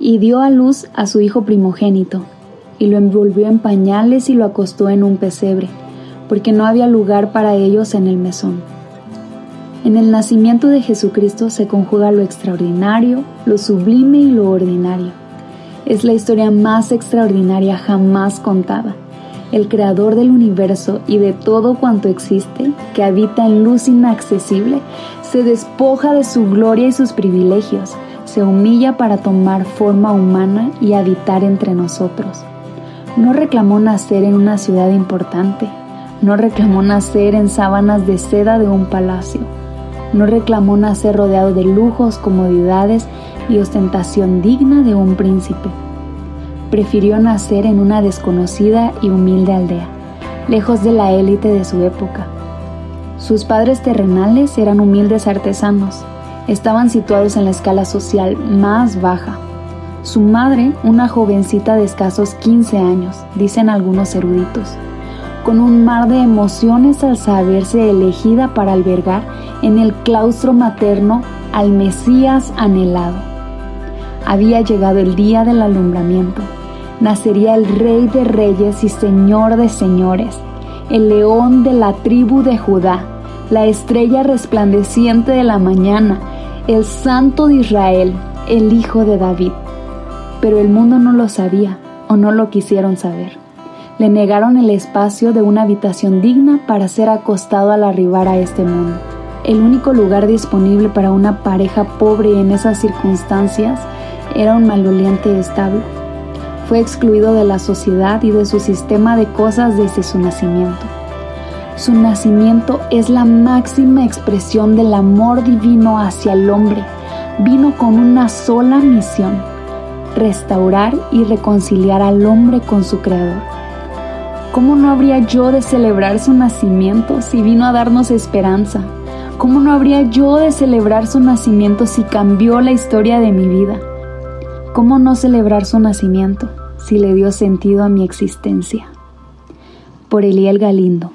y dio a luz a su hijo primogénito, y lo envolvió en pañales y lo acostó en un pesebre, porque no había lugar para ellos en el mesón. En el nacimiento de Jesucristo se conjuga lo extraordinario, lo sublime y lo ordinario. Es la historia más extraordinaria jamás contada. El creador del universo y de todo cuanto existe, que habita en luz inaccesible, se despoja de su gloria y sus privilegios, se humilla para tomar forma humana y habitar entre nosotros. No reclamó nacer en una ciudad importante, no reclamó nacer en sábanas de seda de un palacio, no reclamó nacer rodeado de lujos, comodidades y ostentación digna de un príncipe. Prefirió nacer en una desconocida y humilde aldea, lejos de la élite de su época. Sus padres terrenales eran humildes artesanos, estaban situados en la escala social más baja. Su madre, una jovencita de escasos 15 años, dicen algunos eruditos, con un mar de emociones al saberse elegida para albergar en el claustro materno al Mesías anhelado. Había llegado el día del alumbramiento. Nacería el Rey de Reyes y Señor de Señores, el león de la tribu de Judá, la estrella resplandeciente de la mañana, el Santo de Israel, el Hijo de David. Pero el mundo no lo sabía o no lo quisieron saber. Le negaron el espacio de una habitación digna para ser acostado al arribar a este mundo. El único lugar disponible para una pareja pobre en esas circunstancias era un maloliente establo. Fue excluido de la sociedad y de su sistema de cosas desde su nacimiento. Su nacimiento es la máxima expresión del amor divino hacia el hombre. Vino con una sola misión, restaurar y reconciliar al hombre con su Creador. ¿Cómo no habría yo de celebrar su nacimiento si vino a darnos esperanza? ¿Cómo no habría yo de celebrar su nacimiento si cambió la historia de mi vida? ¿Cómo no celebrar su nacimiento si le dio sentido a mi existencia? Por Eliel Galindo.